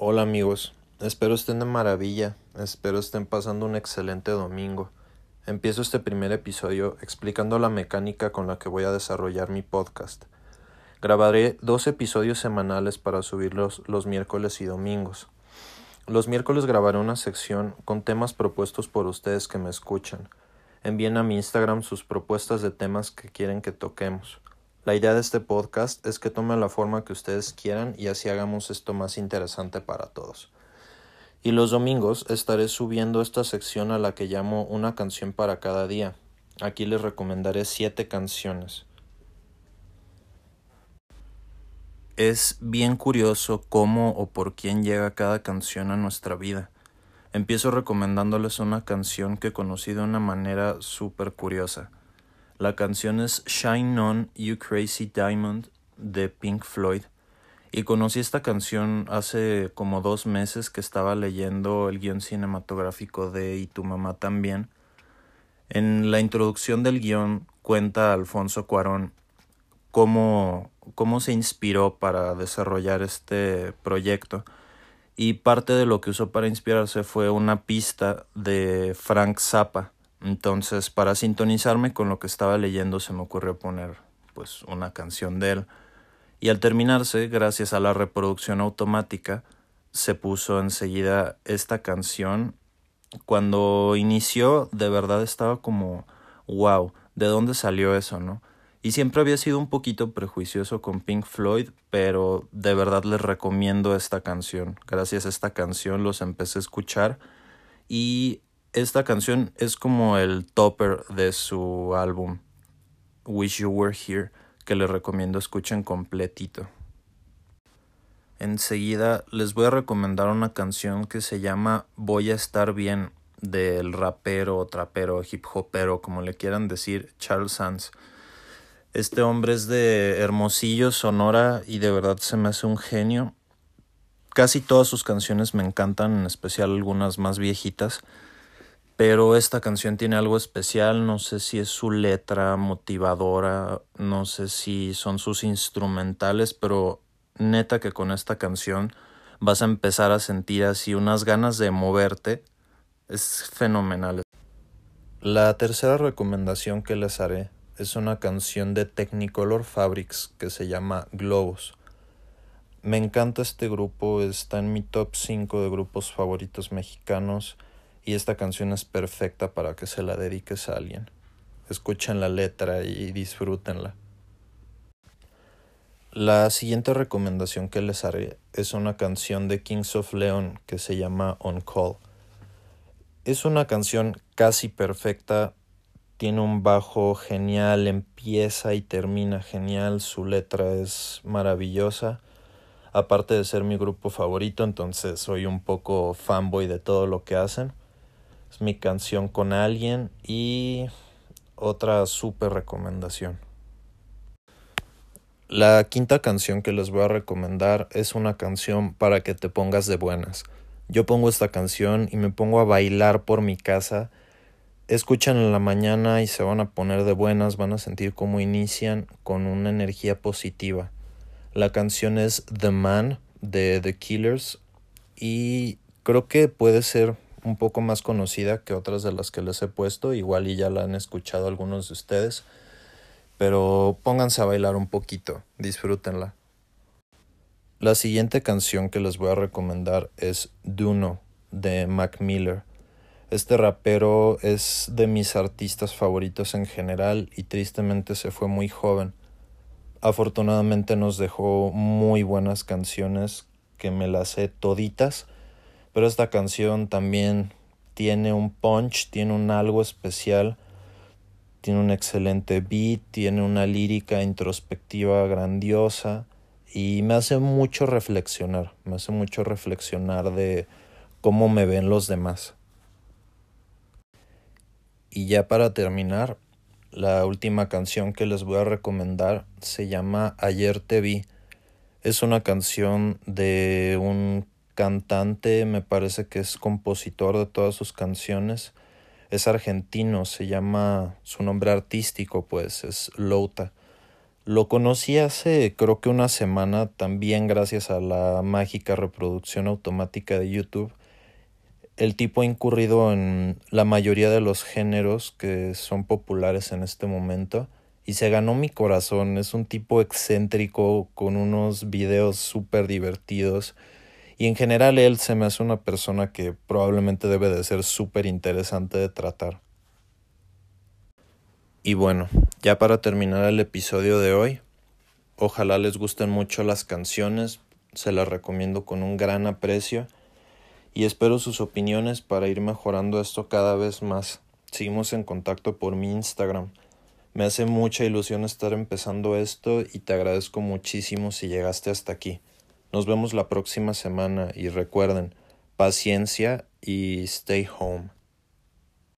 Hola amigos, espero estén de maravilla, espero estén pasando un excelente domingo. Empiezo este primer episodio explicando la mecánica con la que voy a desarrollar mi podcast. Grabaré dos episodios semanales para subirlos los miércoles y domingos. Los miércoles grabaré una sección con temas propuestos por ustedes que me escuchan. Envíen a mi Instagram sus propuestas de temas que quieren que toquemos. La idea de este podcast es que tome la forma que ustedes quieran y así hagamos esto más interesante para todos. Y los domingos estaré subiendo esta sección a la que llamo una canción para cada día. Aquí les recomendaré siete canciones. Es bien curioso cómo o por quién llega cada canción a nuestra vida. Empiezo recomendándoles una canción que conocí de una manera súper curiosa. La canción es Shine On You Crazy Diamond de Pink Floyd. Y conocí esta canción hace como dos meses que estaba leyendo el guion cinematográfico de Y tu mamá también. En la introducción del guion cuenta Alfonso Cuarón cómo, cómo se inspiró para desarrollar este proyecto. Y parte de lo que usó para inspirarse fue una pista de Frank Zappa entonces, para sintonizarme con lo que estaba leyendo, se me ocurrió poner pues una canción de él. Y al terminarse, gracias a la reproducción automática, se puso enseguida esta canción. Cuando inició, de verdad estaba como, wow, ¿de dónde salió eso, no? Y siempre había sido un poquito prejuicioso con Pink Floyd, pero de verdad les recomiendo esta canción. Gracias a esta canción los empecé a escuchar y esta canción es como el topper de su álbum Wish You Were Here, que les recomiendo escuchen completito. Enseguida les voy a recomendar una canción que se llama Voy a estar bien del rapero, trapero, hip hopero, como le quieran decir, Charles Sands. Este hombre es de Hermosillo, Sonora, y de verdad se me hace un genio. Casi todas sus canciones me encantan, en especial algunas más viejitas pero esta canción tiene algo especial, no sé si es su letra motivadora, no sé si son sus instrumentales, pero neta que con esta canción vas a empezar a sentir así unas ganas de moverte. Es fenomenal. La tercera recomendación que les haré es una canción de Technicolor Fabrics que se llama Globos. Me encanta este grupo, está en mi top 5 de grupos favoritos mexicanos y esta canción es perfecta para que se la dediques a alguien. Escuchen la letra y disfrútenla. La siguiente recomendación que les haré es una canción de Kings of Leon que se llama On Call. Es una canción casi perfecta, tiene un bajo genial, empieza y termina genial, su letra es maravillosa. Aparte de ser mi grupo favorito, entonces soy un poco fanboy de todo lo que hacen. Es mi canción con alguien y otra súper recomendación. La quinta canción que les voy a recomendar es una canción para que te pongas de buenas. Yo pongo esta canción y me pongo a bailar por mi casa. Escuchan en la mañana y se van a poner de buenas, van a sentir cómo inician con una energía positiva. La canción es The Man de The Killers y creo que puede ser un poco más conocida que otras de las que les he puesto, igual y ya la han escuchado algunos de ustedes, pero pónganse a bailar un poquito, disfrútenla. La siguiente canción que les voy a recomendar es Duno de Mac Miller. Este rapero es de mis artistas favoritos en general y tristemente se fue muy joven. Afortunadamente nos dejó muy buenas canciones que me las sé toditas pero esta canción también tiene un punch, tiene un algo especial, tiene un excelente beat, tiene una lírica introspectiva grandiosa y me hace mucho reflexionar, me hace mucho reflexionar de cómo me ven los demás. Y ya para terminar, la última canción que les voy a recomendar se llama Ayer te vi. Es una canción de un cantante, me parece que es compositor de todas sus canciones. Es argentino, se llama, su nombre artístico pues es Louta. Lo conocí hace creo que una semana también gracias a la mágica reproducción automática de YouTube. El tipo ha incurrido en la mayoría de los géneros que son populares en este momento y se ganó mi corazón. Es un tipo excéntrico con unos videos súper divertidos y en general él se me hace una persona que probablemente debe de ser súper interesante de tratar. Y bueno, ya para terminar el episodio de hoy, ojalá les gusten mucho las canciones, se las recomiendo con un gran aprecio y espero sus opiniones para ir mejorando esto cada vez más. Seguimos en contacto por mi Instagram. Me hace mucha ilusión estar empezando esto y te agradezco muchísimo si llegaste hasta aquí. Nos vemos la próxima semana y recuerden, paciencia y stay home.